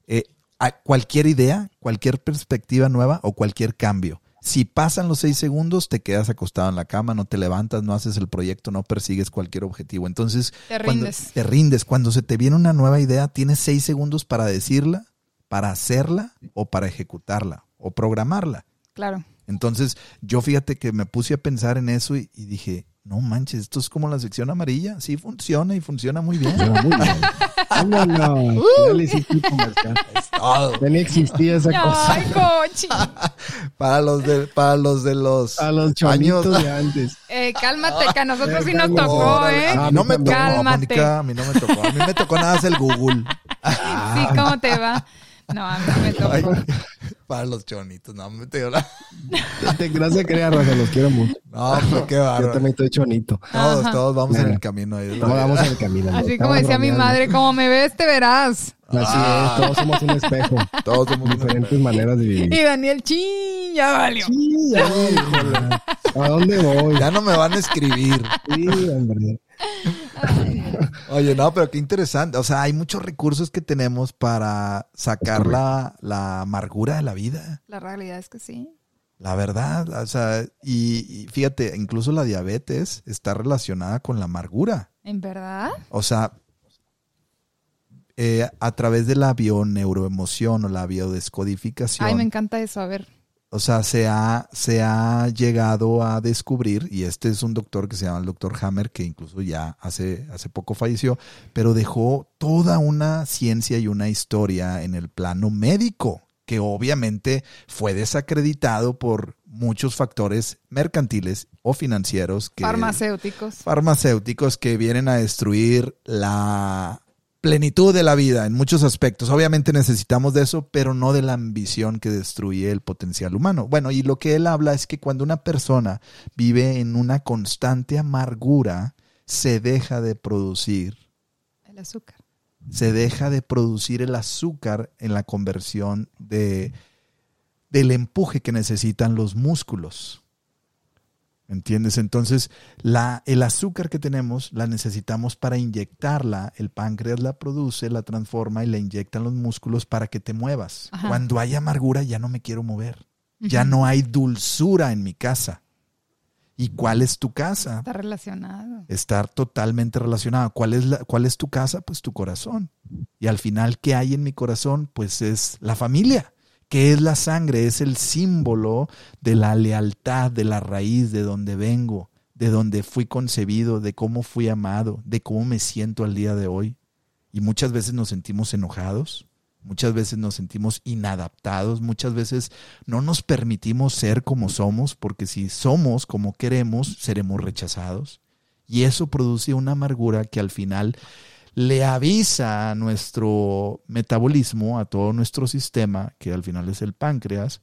eh, a cualquier idea, cualquier perspectiva nueva o cualquier cambio. Si pasan los seis segundos, te quedas acostado en la cama, no te levantas, no haces el proyecto, no persigues cualquier objetivo. Entonces, Te cuando rindes. te rindes. Cuando se te viene una nueva idea, tienes seis segundos para decirla, para hacerla o para ejecutarla o programarla. Claro. Entonces, yo fíjate que me puse a pensar en eso y, y dije, no manches, esto es como la sección amarilla. Sí funciona y funciona muy bien. Pero muy bien. Todo. Ya ni existía esa cosa. Ay, cochi. Para los de, para los de los A los años. de antes. Eh, cálmate, que a nosotros sí nos tocó, Órale, ¿eh? A Ah, mí no me tocó, Cálmate. Mónica, a mí no me tocó. A mí me tocó nada más el Google. Sí, ¿cómo te va? No, a mí no me tocó. Ay, para los chonitos, no me te la... Crea, Raza, los quiero mucho. No, qué Yo bárbaro. también estoy chonito. Todos, Ajá. todos vamos en el camino ahí. Todos vamos en el camino. Así como decía mi madre, como me ves, te verás. Así es, todos somos un espejo. Todos somos Diferentes maneras de vivir. Y Daniel, chin, ya valió. Sí, ya, híjole. ¿A dónde voy? Ya no me van a escribir. Sí, hombre. Oye, no, pero qué interesante. O sea, hay muchos recursos que tenemos para sacar la, la amargura de la vida. La realidad es que sí. La verdad. O sea, y, y fíjate, incluso la diabetes está relacionada con la amargura. ¿En verdad? O sea, eh, a través de la bioneuroemoción o la biodescodificación. Ay, me encanta eso. A ver. O sea, se ha, se ha llegado a descubrir, y este es un doctor que se llama el doctor Hammer, que incluso ya hace, hace poco falleció, pero dejó toda una ciencia y una historia en el plano médico, que obviamente fue desacreditado por muchos factores mercantiles o financieros que Farmacéuticos. farmacéuticos que vienen a destruir la plenitud de la vida en muchos aspectos. Obviamente necesitamos de eso, pero no de la ambición que destruye el potencial humano. Bueno, y lo que él habla es que cuando una persona vive en una constante amargura, se deja de producir, El azúcar. se deja de producir el azúcar en la conversión de del empuje que necesitan los músculos. ¿Entiendes? Entonces, la, el azúcar que tenemos la necesitamos para inyectarla. El páncreas la produce, la transforma y la inyecta en los músculos para que te muevas. Ajá. Cuando hay amargura, ya no me quiero mover. Ya no hay dulzura en mi casa. ¿Y cuál es tu casa? Está relacionado. Estar totalmente relacionado. ¿Cuál es, la, ¿Cuál es tu casa? Pues tu corazón. Y al final, ¿qué hay en mi corazón? Pues es la familia. ¿Qué es la sangre? Es el símbolo de la lealtad, de la raíz, de donde vengo, de donde fui concebido, de cómo fui amado, de cómo me siento al día de hoy. Y muchas veces nos sentimos enojados, muchas veces nos sentimos inadaptados, muchas veces no nos permitimos ser como somos, porque si somos como queremos, seremos rechazados. Y eso produce una amargura que al final le avisa a nuestro metabolismo, a todo nuestro sistema, que al final es el páncreas,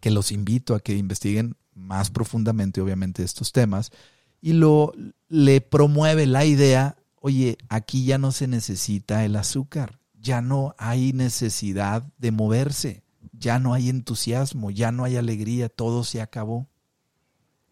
que los invito a que investiguen más profundamente, obviamente, estos temas, y lo le promueve la idea, oye, aquí ya no se necesita el azúcar, ya no hay necesidad de moverse, ya no hay entusiasmo, ya no hay alegría, todo se acabó.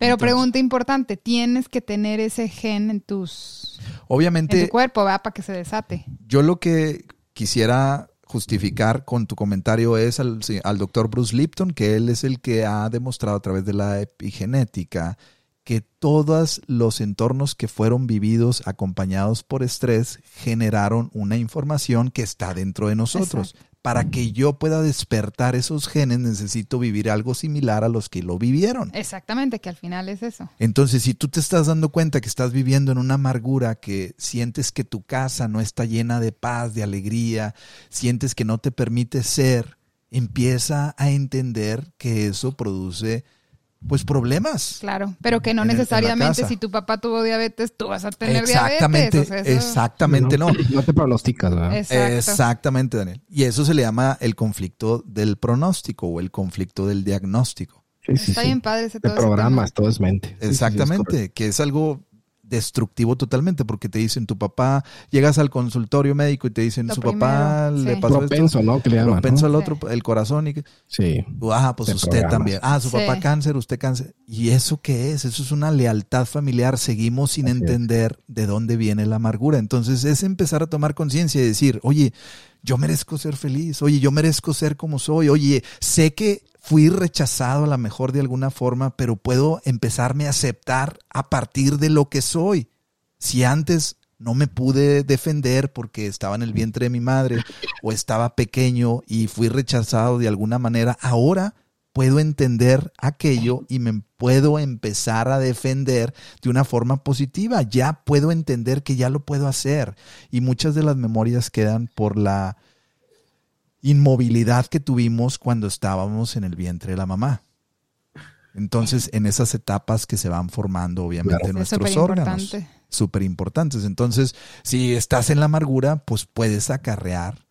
Pero Entonces- pregunta importante, tienes que tener ese gen en tus en Obviamente, tu cuerpo, ¿verdad? Para que se desate. Yo lo que quisiera justificar con tu comentario es al, al doctor Bruce Lipton, que él es el que ha demostrado a través de la epigenética que todos los entornos que fueron vividos acompañados por estrés generaron una información que está dentro de nosotros. Para que yo pueda despertar esos genes necesito vivir algo similar a los que lo vivieron. Exactamente, que al final es eso. Entonces, si tú te estás dando cuenta que estás viviendo en una amargura, que sientes que tu casa no está llena de paz, de alegría, sientes que no te permite ser, empieza a entender que eso produce pues problemas. Claro, pero que no necesariamente si tu papá tuvo diabetes, tú vas a tener exactamente, diabetes. Exactamente, no. No, te pronosticas, ¿verdad? Exactamente, Daniel. Y eso se le llama el conflicto del pronóstico o el conflicto del diagnóstico. Está bien padre ese todo. programas, todo es mente. Exactamente, que es algo destructivo totalmente porque te dicen tu papá, llegas al consultorio médico y te dicen su papá le pasó propenso, ¿no? Que le llaman, propenso al otro, el corazón y que, sí. Ah, pues usted también. Ah, su papá cáncer, usted cáncer. ¿Y eso qué es? Eso es una lealtad familiar. Seguimos sin entender de dónde viene la amargura. Entonces es empezar a tomar conciencia y decir, oye, yo merezco ser feliz, oye, yo merezco ser como soy, oye, sé que fui rechazado a lo mejor de alguna forma, pero puedo empezarme a aceptar a partir de lo que soy. Si antes no me pude defender porque estaba en el vientre de mi madre o estaba pequeño y fui rechazado de alguna manera, ahora puedo entender aquello y me puedo empezar a defender de una forma positiva. Ya puedo entender que ya lo puedo hacer. Y muchas de las memorias quedan por la inmovilidad que tuvimos cuando estábamos en el vientre de la mamá. Entonces, en esas etapas que se van formando, obviamente, nuestros órganos. Súper importantes. Entonces, si estás en la amargura, pues puedes acarrear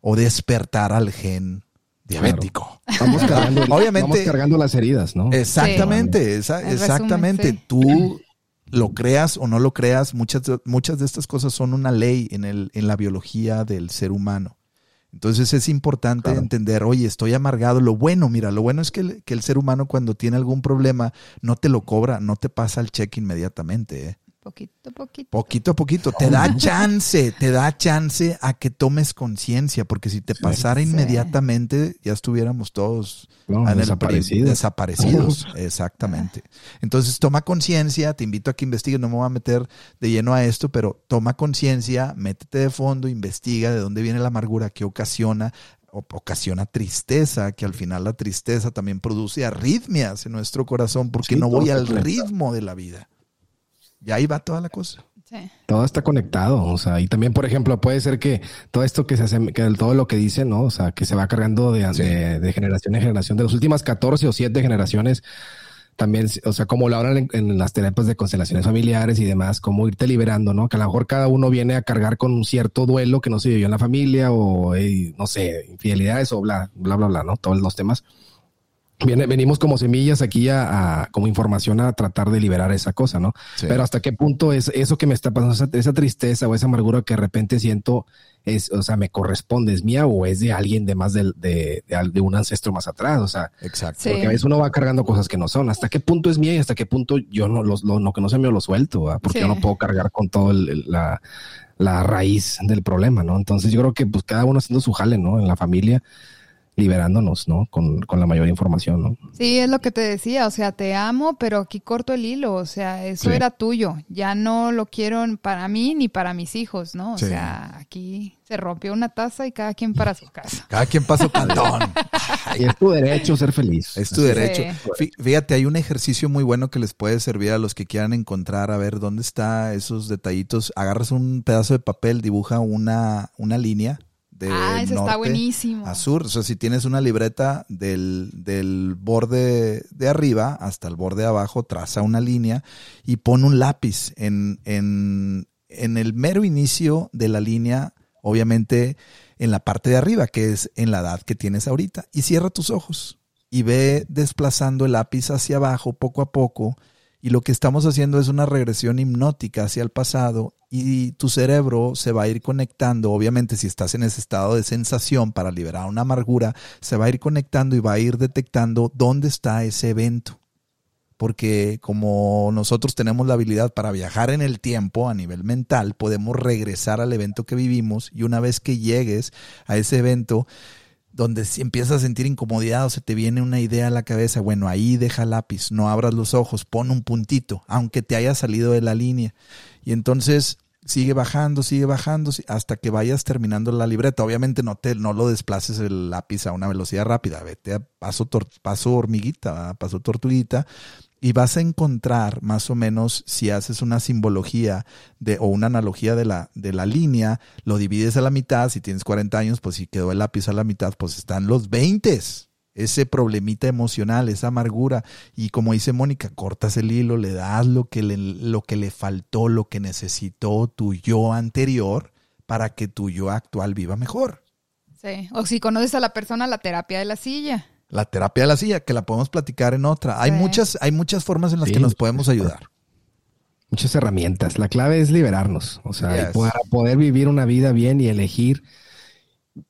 o despertar al gen diabético. Vamos, cargando, Obviamente, cargando las heridas, ¿no? Exactamente, exactamente. Tú lo creas o no lo creas, muchas, muchas de estas cosas son una ley en, el, en la biología del ser humano. Entonces es importante entender, oye, estoy amargado. Lo bueno, mira, lo bueno es que el, que el, ser humano cuando tiene algún problema no te lo cobra, no te pasa el cheque inmediatamente. ¿eh? Poquito a poquito. Poquito a poquito. Te da chance, te da chance a que tomes conciencia, porque si te pasara inmediatamente, ya estuviéramos todos desaparecidos. desaparecidos. Exactamente. Entonces, toma conciencia, te invito a que investigues, no me voy a meter de lleno a esto, pero toma conciencia, métete de fondo, investiga de dónde viene la amargura, qué ocasiona, ocasiona tristeza, que al final la tristeza también produce arritmias en nuestro corazón porque no voy al ritmo de la vida. Y ahí va toda la cosa. Todo está conectado, o sea, y también, por ejemplo, puede ser que todo esto que se hace, que todo lo que dicen, ¿no? O sea, que se va cargando de, de, generación en generación, de las últimas 14 o 7 generaciones, también, o sea, como lo hablan en, las terapias de constelaciones familiares y demás, cómo irte liberando, ¿no? Que a lo mejor cada uno viene a cargar con un cierto duelo que no se vivió en la familia o, no sé, infidelidades o bla, bla, bla, bla, ¿no? Todos los temas venimos como semillas aquí a, como información a tratar de liberar esa cosa, ¿no? Pero hasta qué punto es eso que me está pasando, esa, tristeza o esa amargura que de repente siento es, o sea, me corresponde, es mía o es de alguien de más de, de, de, un ancestro más atrás, o sea, exacto. Porque a veces uno va cargando cosas que no son. ¿Hasta qué punto es mía y hasta qué punto yo no lo, lo, que no se me lo suelto? Porque yo no puedo cargar con todo la, la raíz del problema, ¿no? Entonces yo creo que pues cada uno haciendo su jale, ¿no? En la familia liberándonos, ¿no? Con, la mayor información, ¿no? Sí, es lo que te decía, o sea, te amo, pero aquí corto el hilo, o sea, eso era tuyo, ya no lo quiero para mí ni para mis hijos, ¿no? O sea, aquí se rompió una taza y cada quien para su casa. Cada quien para su cantón. y es tu derecho ser feliz. Es tu derecho. Fíjate, hay un ejercicio muy bueno que les puede servir a los que quieran encontrar, a ver dónde está esos detallitos. Agarras un pedazo de papel, dibuja una, una línea ah, eso está buenísimo. a sur. O sea, si tienes una libreta del, del, borde de arriba hasta el borde de abajo, traza una línea y pon un lápiz en, en, en el mero inicio de la línea, obviamente en la parte de arriba, que es en la edad que tienes ahorita, y cierra tus ojos y ve desplazando el lápiz hacia abajo poco a poco. Y lo que estamos haciendo es una regresión hipnótica hacia el pasado y tu cerebro se va a ir conectando, obviamente si estás en ese estado de sensación para liberar una amargura, se va a ir conectando y va a ir detectando dónde está ese evento. Porque como nosotros tenemos la habilidad para viajar en el tiempo a nivel mental, podemos regresar al evento que vivimos y una vez que llegues a ese evento, donde si empiezas a sentir incomodidad o se te viene una idea a la cabeza, bueno, ahí deja lápiz, no abras los ojos, pon un puntito, aunque te haya salido de la línea. Y entonces sigue bajando, sigue bajando hasta que vayas terminando la libreta. Obviamente no te no lo desplaces el lápiz a una velocidad rápida, vete a paso paso hormiguita, paso tortuguita y vas a encontrar más o menos si haces una simbología de, o una analogía de la, de la línea, lo divides a la mitad, si tienes 40 años, pues si quedó el lápiz a la mitad, pues están los 20. Ese problemita emocional, esa amargura. Y como dice Mónica, cortas el hilo, le das lo que le, lo que le faltó, lo que necesitó tu yo anterior para que tu yo actual viva mejor. Sí, o si conoces a la persona, la terapia de la silla. La terapia de la silla, que la podemos platicar en otra. Hay, muchas, hay muchas formas en las que nos podemos ayudar. Muchas herramientas. La clave es liberarnos, o sea, para poder vivir una vida bien y elegir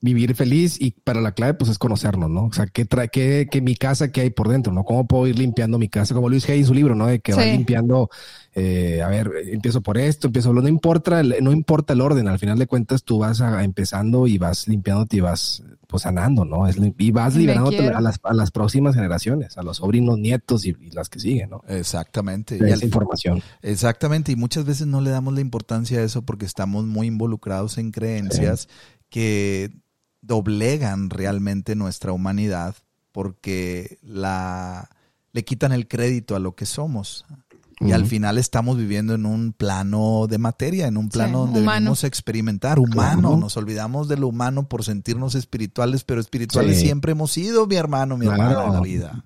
vivir feliz y para la clave pues es conocernos, ¿no? O sea, ¿qué trae, qué, qué mi casa, qué hay por dentro, ¿no? ¿Cómo puedo ir limpiando mi casa? Como Luis Hay en su libro, ¿no? De que va limpiando, eh, a ver, empiezo por esto, empiezo no importa, no importa el orden, al final de cuentas tú vas empezando y vas limpiándote y vas pues sanando, ¿no? y vas liberándote a las, a las próximas generaciones, a los sobrinos, nietos y, las que siguen, ¿no? Exactamente. y esa información. Exactamente, y muchas veces no le damos la importancia a eso porque estamos muy involucrados en creencias que doblegan realmente nuestra humanidad porque la, le quitan el crédito a lo que somos. Y al final estamos viviendo en un plano de materia, en un plano donde venimos a experimentar, humano. Nos olvidamos de lo humano por sentirnos espirituales, pero espirituales siempre hemos sido, mi hermano, mi hermana en la vida.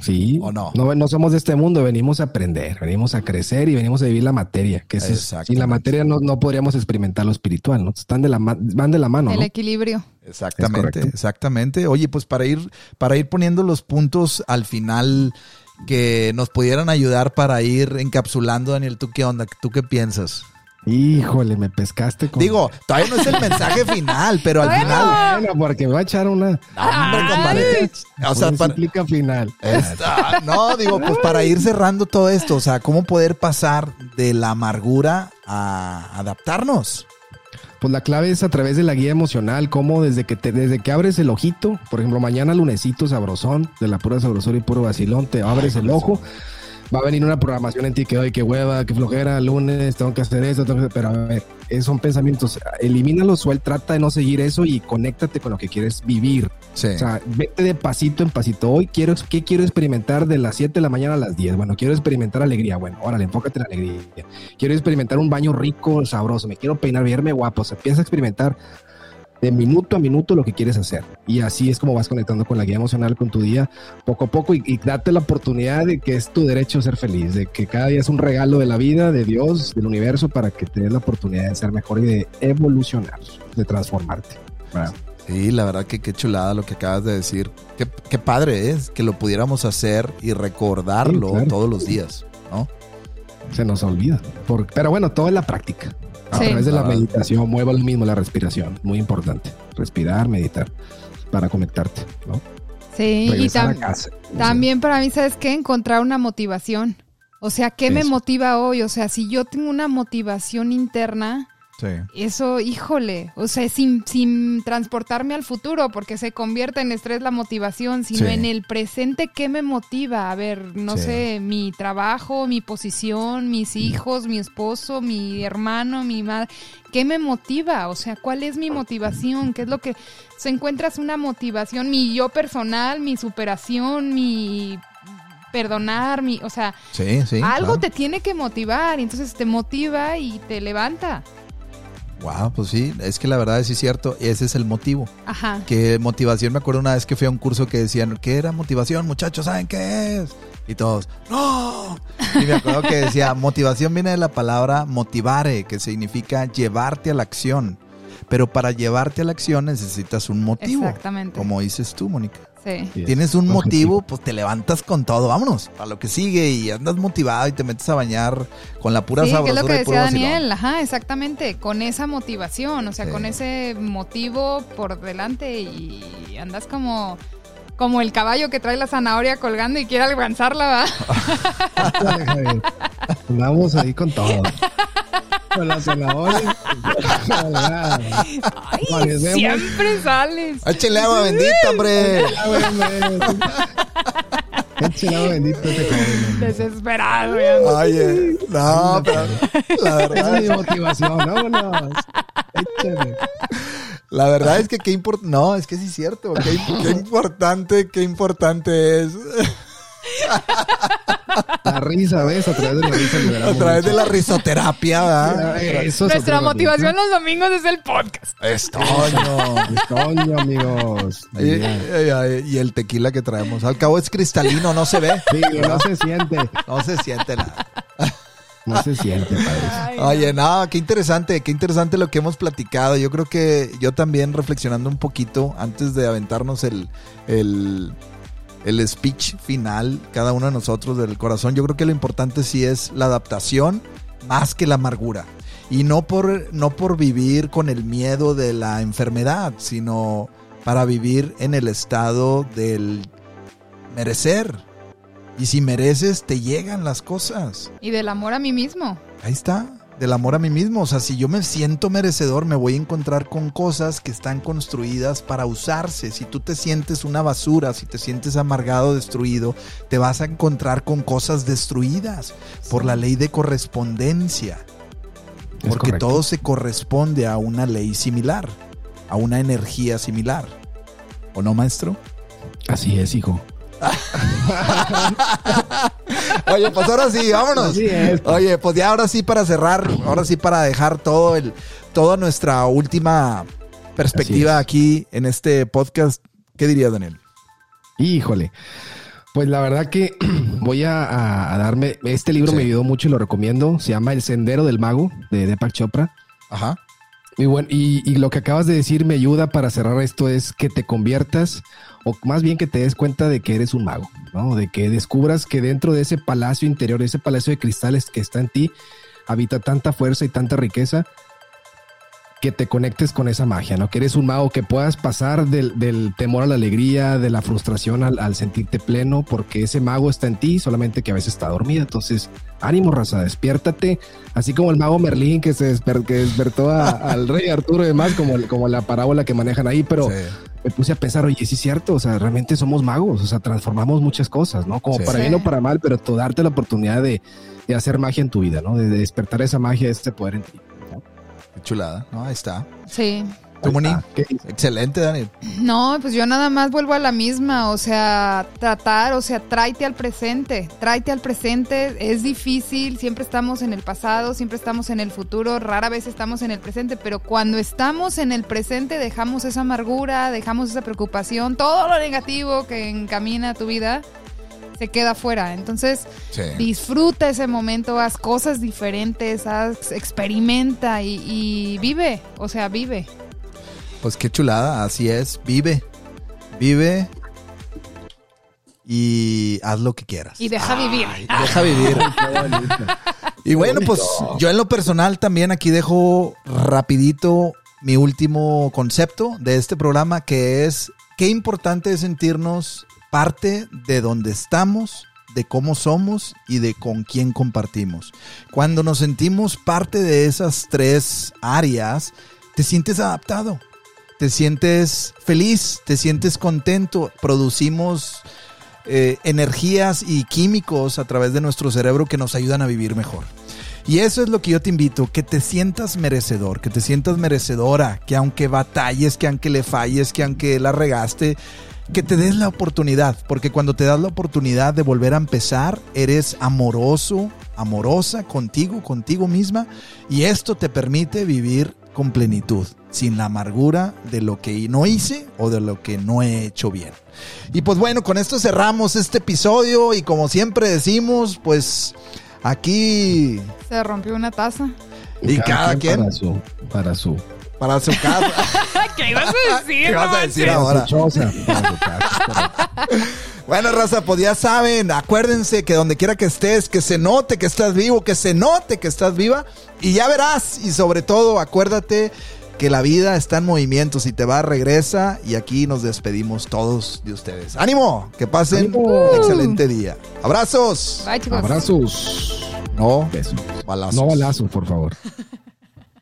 Sí. ¿O no? no? somos de este mundo, venimos a aprender, venimos a crecer y venimos a vivir la materia. Que es, sin la materia no, no, podríamos experimentar lo espiritual, ¿no? Están de la, van de la mano. El equilibrio. Exactamente, exactamente. Oye, pues para ir, para ir poniendo los puntos al final que nos pudieran ayudar para ir encapsulando, Daniel, ¿tú qué onda? ¿Tú qué piensas? Híjole, me pescaste con... Digo, todavía no es el mensaje final, pero al final. Bueno, porque me va a echar una. No, o sea, para... final. No, digo, pues para ir cerrando todo esto, o sea, ¿cómo poder pasar de la amargura a adaptarnos? Pues la clave es a través de la guía emocional, cómo desde que te, desde que abres el ojito, por ejemplo, mañana lunesito sabrosón, de la pura sabrosura y puro vacilón, te abres el ojo va a venir una programación en ti que hoy, qué hueva, qué flojera, lunes, tengo que hacer eso, tengo que pero a ver, son pensamientos, elimínalos o él trata de no seguir eso y conéctate con lo que quieres vivir. O sea, vete de pasito en pasito. Hoy quiero, ¿qué quiero experimentar de las 7 de la mañana a las 10? Bueno, quiero experimentar alegría. Bueno, órale, enfócate en la alegría. Quiero experimentar un baño rico, sabroso. Me quiero peinar, verme guapo. O sea, empieza a experimentar de minuto a minuto lo que quieres hacer. Y así es como vas conectando con la guía emocional, con tu día, poco a poco, y, date la oportunidad de que es tu derecho ser feliz, de que cada día es un regalo de la vida, de Dios, del universo, para que te des la oportunidad de ser mejor y de evolucionar, de transformarte. Sí, la verdad que qué chulada lo que acabas de decir. Qué, padre es que lo pudiéramos hacer y recordarlo todos los días, ¿no? Se nos olvida. pero bueno, todo es la práctica. A través de la meditación, mueva lo mismo la respiración. Muy importante. Respirar, meditar para conectarte, ¿no? Sí, y también para mí, ¿sabes qué? Encontrar una motivación. O sea, ¿qué me motiva hoy? O sea, si yo tengo una motivación interna, eso, híjole, o sea, sin, sin transportarme al futuro, porque se convierte en estrés la motivación, sino en el presente, ¿qué me motiva? A ver, no sé, mi trabajo, mi posición, mis hijos, mi esposo, mi hermano, mi madre, ¿qué me motiva? O sea, ¿cuál es mi motivación? ¿Qué es lo que se encuentras una motivación, mi yo personal, mi superación, mi perdonar, mi, o sea, algo te tiene que motivar, entonces te motiva y te levanta. Wow, pues sí, es que la verdad es sí cierto, ese es el motivo. Ajá. Que motivación, me acuerdo una vez que fui a un curso que decían, ¿qué era motivación, muchachos? ¿Saben qué es? Y todos, ¡no! Y me acuerdo que decía, motivación viene de la palabra motivare, que significa llevarte a la acción. Pero para llevarte a la acción necesitas un motivo. Exactamente. Como dices tú, Mónica. Sí. Tienes un motivo, pues te levantas con todo, vámonos, a lo que sigue y andas motivado y te metes a bañar con la pura sí, que es lo que decía Daniel, ajá, exactamente, con esa motivación, o sea, con ese motivo por delante y andas como como el caballo que trae la zanahoria colgando y quiere alcanzarla, ¿va? Andamos ahí con todo. Con la zanahoria. Ay, siempre sales. Échale agua bendita, hombre. Échale agua bendita te joven. Desesperado. ya. Oye, no, pero la verdad, es mi motivación, vámonos. Échale. la verdad es que qué importante, no, es que sí es cierto, qué, qué importante, qué importante es La risa, ¿ves? A través de la risa liberamos a través de la risoterapia, ¿verdad? Eso es Nuestra motivación los domingos es el podcast. Estoño. Coño, amigos. Y, y- y el tequila que traemos. Al cabo es cristalino, no se ve. Sí, no se siente. No se siente nada. No se siente, padre. Oye, no, qué interesante, qué interesante lo que hemos platicado. Yo creo que yo también reflexionando un poquito antes de aventarnos el, el, el speech final, cada uno de nosotros del corazón, yo creo que lo importante sí es la adaptación más que la amargura. Y no por, no por vivir con el miedo de la enfermedad, sino para vivir en el estado del merecer. Y si mereces, te llegan las cosas. Y del amor a mí mismo. Ahí está, del amor a mí mismo. O sea, si yo me siento merecedor, me voy a encontrar con cosas que están construidas para usarse. Si tú te sientes una basura, si te sientes amargado, destruido, te vas a encontrar con cosas destruidas por la ley de correspondencia. Es Porque correcto. todo se corresponde a una ley similar, a una energía similar. ¿O no, maestro? Así es, hijo. Oye, pues ahora sí, vámonos. Oye, pues ya ahora sí para cerrar, ahora sí para dejar todo el, toda nuestra última perspectiva aquí en este podcast. ¿Qué dirías, Daniel? Híjole. Pues la verdad que voy a, a- a darme. Este libro Sí. me ayudó mucho y lo recomiendo. Se llama El Sendero del Mago de Deepak Chopra. Ajá. Y bueno, y, y lo que acabas de decir me ayuda para cerrar esto es que te conviertas, o más bien que te des cuenta de que eres un mago, ¿no? De que descubras que dentro de ese palacio interior, ese palacio de cristales que está en ti, habita tanta fuerza y tanta riqueza que te conectes con esa magia, ¿no? Que eres un mago, que puedas pasar del, del temor a la alegría, de la frustración al, al sentirte pleno, porque ese mago está en ti, solamente que a veces está dormido. Entonces, ánimo, raza, despiértate. Así como el mago Merlín que se desper- que despertó a- al rey Arturo y demás, como, como la parábola que manejan ahí, pero Sí. me puse a pensar, oye, sí es cierto, o sea, realmente somos magos, o sea, transformamos muchas cosas, ¿no? Como Sí. para bien o para mal, pero tú darte la oportunidad de, de hacer magia en tu vida, ¿no? De, de despertar esa magia, ese poder en ti. Chulada. No, ahí está. Sí. ¿Tú, Moni? Excelente, Daniel. No, pues yo nada más vuelvo a la misma, o sea, tratar, o sea, tráete al presente, tráete al presente, es difícil, siempre estamos en el pasado, siempre estamos en el futuro, rara vez estamos en el presente, pero cuando estamos en el presente dejamos esa amargura, dejamos esa preocupación, todo lo negativo que encamina tu vida se queda fuera, entonces Sí. disfruta ese momento, haz cosas diferentes, haz, experimenta y, y vive, o sea, vive. Pues qué chulada, así es. Vive. Vive. Y haz lo que quieras. Y deja vivir. Ay, deja vivir. Qué bonito. Y bueno, pues yo en lo personal también aquí dejo rapidito mi último concepto de este programa que es qué importante es sentirnos parte de donde estamos, de cómo somos y de con quién compartimos. Cuando nos sentimos parte de esas tres áreas, te sientes adaptado, te sientes feliz, te sientes contento, producimos eh, energías y químicos a través de nuestro cerebro que nos ayudan a vivir mejor. Y eso es lo que yo te invito, que te sientas merecedor, que te sientas merecedora, que aunque batalles, que aunque le falles, que aunque la regaste, que te des la oportunidad, porque cuando te das la oportunidad de volver a empezar, eres amoroso, amorosa contigo, contigo misma, y esto te permite vivir con plenitud, sin la amargura de lo que no hice o de lo que no he hecho bien. Y pues bueno, con esto cerramos este episodio y como siempre decimos, pues aquí Se rompió una taza. y cada quien Para su, para su, para su casa. ¿Qué ibas a decir? ¿Qué vas a decir para ahora? su choza, para su casa. Bueno, raza, pues ya saben, acuérdense que donde quiera que estés, que se note que estás vivo, que se note que estás viva y ya verás. Y sobre todo, acuérdate que la vida está en movimiento. Si te va, regresa y aquí nos despedimos todos de ustedes. ¡Ánimo! Que pasen ¡Ánimo! un excelente día. ¡Abrazos! Bye, chicos. Abrazos. No, Beso. balazos. No balazo, por favor.